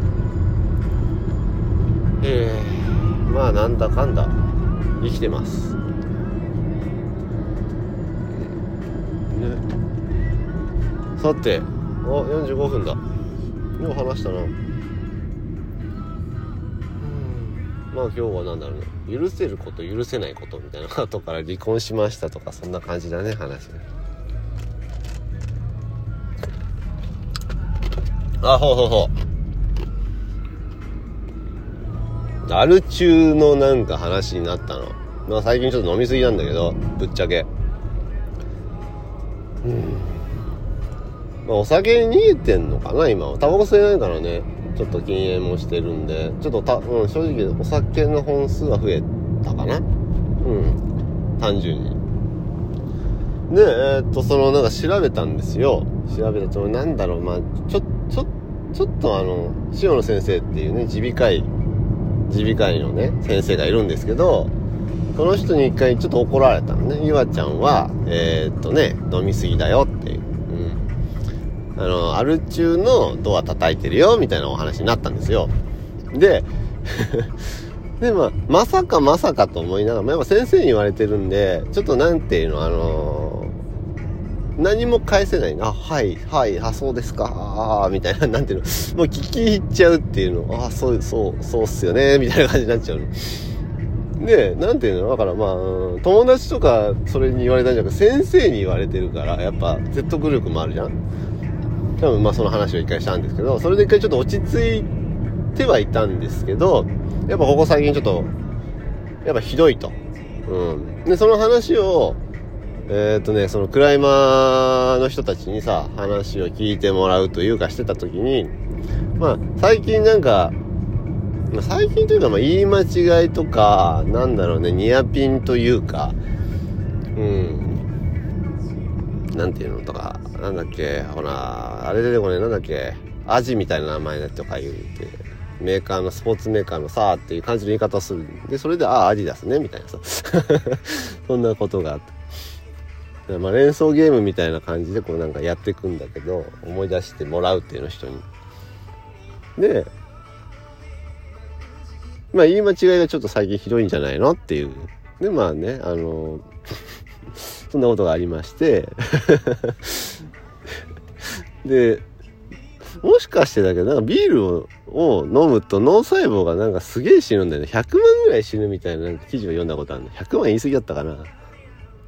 ええ。まあなんだかんだ。生きてます。ね。さてあ45分だ。よう話したな。まあ今日は何だろう。ね許せること許せないことみたいなことから離婚しましたとかそんな感じだね話ね。あほうほうほう。アル中のなんか話になったの。まあ最近ちょっと飲みすぎなんだけどぶっちゃけ。うん。まあお酒逃げてんのかな今は。タバコ吸えないからね。ちょっと禁煙もしてるんでちょっとた、うん、正直お酒の本数は増えたかな。うん。単純に。でえー、っとそのなんか調べたんですよ。調べたとなんだろうまあちょちょちょっとあの塩野先生っていうね耳鼻科医耳鼻科医のね先生がいるんですけどその人に一回ちょっと怒られたのね。ゆあちゃんは、えー、っとね、飲みすぎだよっていう。あの、アル中のドア叩いてるよ、みたいなお話になったんですよ。で、で、まあ、まさかまさかと思いながら、まあ、やっぱ先生に言われてるんで、ちょっとなんていうの、あのー、何も返せないあ、はい、はい、あ、そうですか、ああ、みたいな、なんていうの、もう聞き入っちゃうっていうの、あ、そう、そう、そうっすよね、みたいな感じになっちゃうの。で、なんていうの。だからまあ、友達とかそれに言われたんじゃなくて、先生に言われてるから、やっぱ説得力もあるじゃん。多分まあその話を一回したんですけど、それで一回ちょっと落ち着いてはいたんですけど、やっぱここ最近ちょっと、やっぱひどいと。うん。で、その話を、えー、っとね、そのクライマーの人たちにさ、話を聞いてもらうというかしてた時に、まあ、最近なんか、まあ、最近というか、まあ、言い間違いとか、なんだろうね、ニアピンというか、うん、なんていうのとか、なんだっけ、ほら、あれ出てこね、なんだっけ、アジみたいな名前だとか言うて、メーカーの、スポーツメーカーのさっていう感じの言い方をする。で、それで、ああ、アジダスね、みたいなさ。そんなことがあって。まあ、連想ゲームみたいな感じで、こうなんかやっていくんだけど、思い出してもらうっていうの人に。で、まあ言い間違いがちょっと最近ひどいんじゃないの？っていう。で、まあね、あの、そんなことがありましてで、もしかしてだけど、なんかビールをを飲むと脳細胞がなんかすげえ死ぬんだよね。100万ぐらい死ぬみたいななんか記事を読んだことあるの。100万言い過ぎだったかな。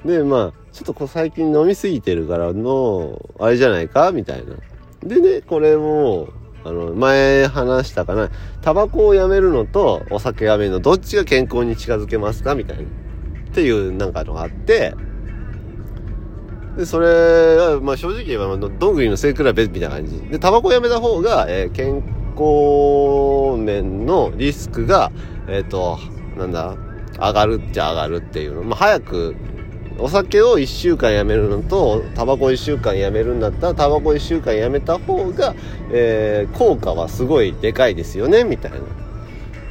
で、まあ、ちょっとこう最近飲みすぎてるからの、あれじゃないかみたいな。でね、これも、あの、前話したかな。タバコをやめるのとお酒やめるの、どっちが健康に近づけますかみたいな。っていうなんかのがあって、で、それは、まあ正直言えば、どんぐりの背比べみたいな感じ。で、タバコやめた方が、えー、健康面のリスクが、えっ、ー、と、なんだ、上がるっちゃ上がるっていうの。まあ早くお酒を1週間やめるのとタバコ1週間やめるんだったらタバコ1週間やめた方が、えー、効果はすごいでかいですよねみたいなっ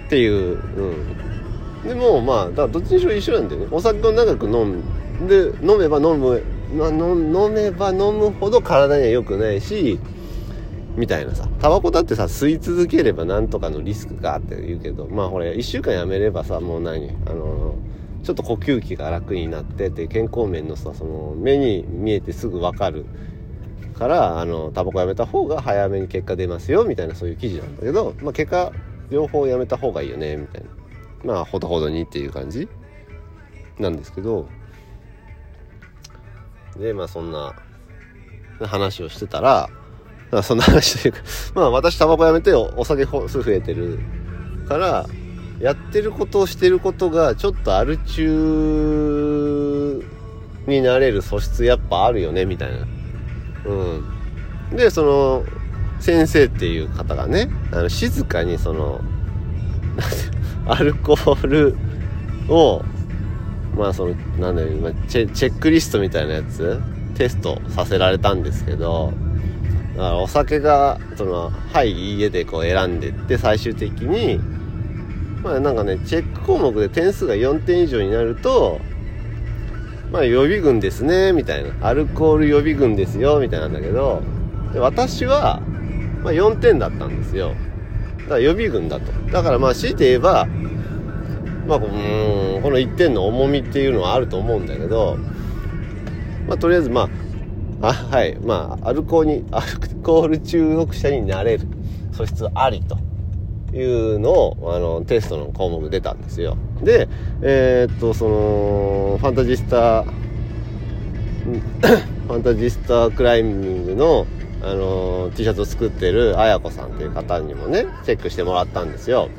ていう、うん、でもまあだからどっちにしろ一緒なんだよねお酒を長く飲んで飲めば飲む、まあ、飲めば飲むほど体には良くないしみたいなさ。タバコだってさ吸い続ければなんとかのリスクがって言うけどまあこれ1週間やめればさもう何あのちょっと呼吸器が楽になってて健康面のさその目に見えてすぐ分かるからあのタバコやめた方が早めに結果出ますよみたいなそういう記事なんだけど、まあ、結果両方やめた方がいいよねみたいな。まあほどほどにっていう感じなんですけど。でまあそんな話をしてたらそんな話というか まあ私タバコやめてお酒数増えてるからやってることをしてることがちょっとアル中になれる素質やっぱあるよねみたいな。うん。でその先生っていう方がねあの静かにそのアルコールをまあそのなんだろうチェチェックリストみたいなやつ？テストさせられたんですけどだからお酒がその「はい家でこう選んでって最終的にまあなんかねチェック項目で点数が4点以上になるとまあ予備軍ですねみたいな。アルコール予備軍ですよみたいなんだけどで私は、まあ、4点だったんですよ。だから予備軍だと。だからまあ強いて言えばまあこの1点の重みっていうのはあると思うんだけどまあとりあえずまああはいまあアルコールにアルコール中毒者になれる素質ありというのをあのテストの項目出たんですよ。でえー、っとそのファンタジスタ ファンタジスタクライミングのあの T シャツを作ってるあやこさんっていう方にもねチェックしてもらったんですよ。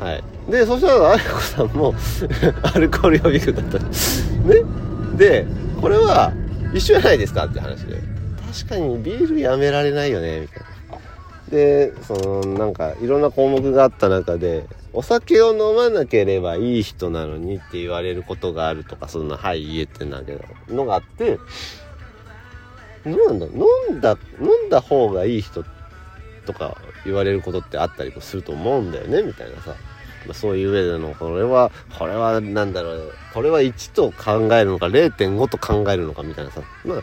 はい。でそしたらあやこさんも アルコール予備軍だった。ね？でこれは一緒じゃないですかって話で。確かにビールやめられないよねみたいな。でそのなんかいろんな項目があった中でお酒を飲まなければいい人なのにって言われることがあるとかそんなはい言えてんだけどのがあってなんだ飲んだ飲んだ方がいい人とか言われることってあったりすると思うんだよねみたいなさ、そういう上でのこれはこれはなんだろうこれは1と考えるのか0.5と考えるのかみたいなさ。まあ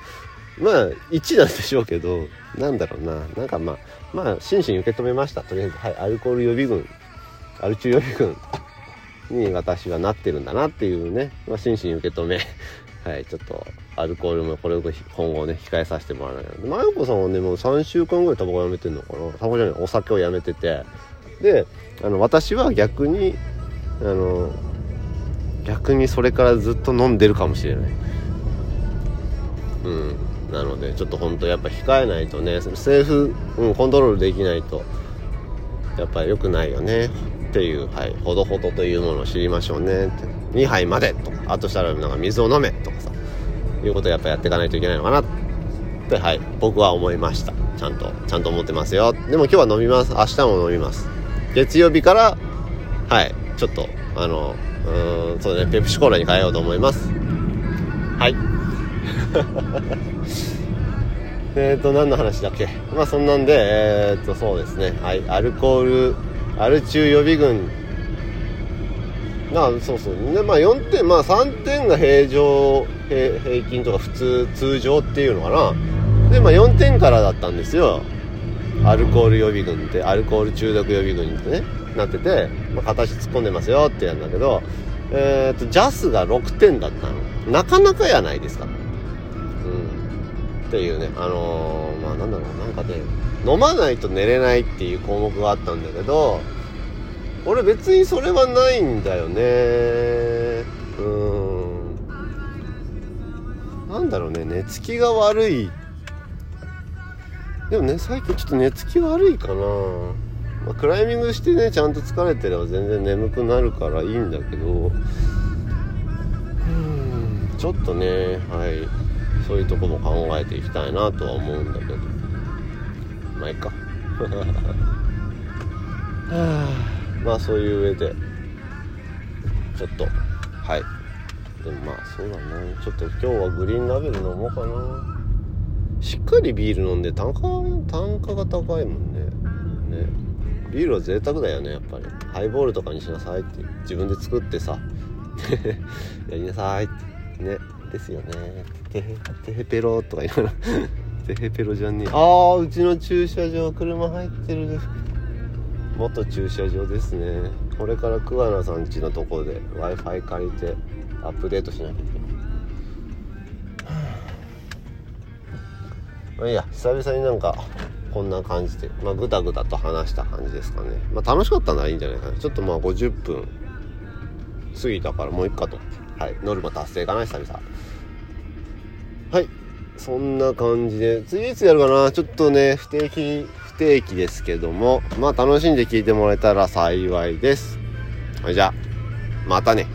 まあ1なんでしょうけどなんだろうな。なんかまあまあ真摯に受け止めました。とりあえずはいアルコール予備軍アル中予備軍に私はなってるんだなっていうね、まあ、真摯に受け止め はい、ちょっとアルコールもこれを今後ね控えさせてもらわないとマヨコさんはねもう3週間ぐらいタバコやめてんのかな。タバコじゃないお酒をやめてて。であの私は逆にあの逆にそれからずっと飲んでるかもしれない。うん。なのでちょっと本当やっぱ控えないとねセーフ、うん、コントロールできないとやっぱり良くないよねっていう、はい、ほどほどというものを知りましょうねって。2杯までとかあとしたらなんか水を飲めとかさいうことをやっぱやっていかないといけないのかなってはい僕は思いました。ちゃんとちゃんと思ってますよ。でも今日は飲みます。明日も飲みます。月曜日からはいちょっとあのうんそうねペプシコーラに変えようと思います。はい。えっと何の話だっけ？まあそんなんでえー、っとそうですね。はいアルコールアル中予備軍。あそうそう。でまあ4点まあ3点が平常平平均とか普通通常っていうのかな。でまあ4点からだったんですよ。アルコール予備軍ってアルコール中毒予備軍ってねなってて、まあ、形突っ込んでますよってやるんだけどえっ、ー、とジャスが6点だったの。なかなかやないですか。うん。っていうねあのー、まあなんだろうなんかね飲まないと寝れないっていう項目があったんだけど俺別にそれはないんだよね。うん。なんだろうね。寝つきが悪いでもね最近ちょっと寝つき悪いかな、まあ、クライミングしてねちゃんと疲れてれば全然眠くなるからいいんだけど。うんちょっとねはい。そういうとこも考えていきたいなとは思うんだけど。まあいいか。はあ。まあそういう上でちょっとはい。でもまあそうだねちょっと今日はグリーンラベル飲もうかな。しっかりビール飲んで単価単価が高いもんね。ね。ビールは贅沢だよねやっぱり。ハイボールとかにしなさいって自分で作ってさ。やりなさいって。ね。ですよね。テヘテヘペロとか言うの。テヘペロじゃねえ。ああうちの駐車場車入ってる。元駐車場ですね。これから桑名さん家のとこで w i f i 借りてアップデートしなきゃいけない。まあいいや久々になんかこんな感じでまあグダグダと話した感じですかね。まあ楽しかったならいいんじゃないかな。ちょっとまあ50分過ぎたからもういっかと。はい。ノルマ達成かな久々。はい。そんな感じで次いつやるかな。ちょっとね不定期不定期ですけども、まあ楽しんで聞いてもらえたら幸いです。はい、じゃあ、またね。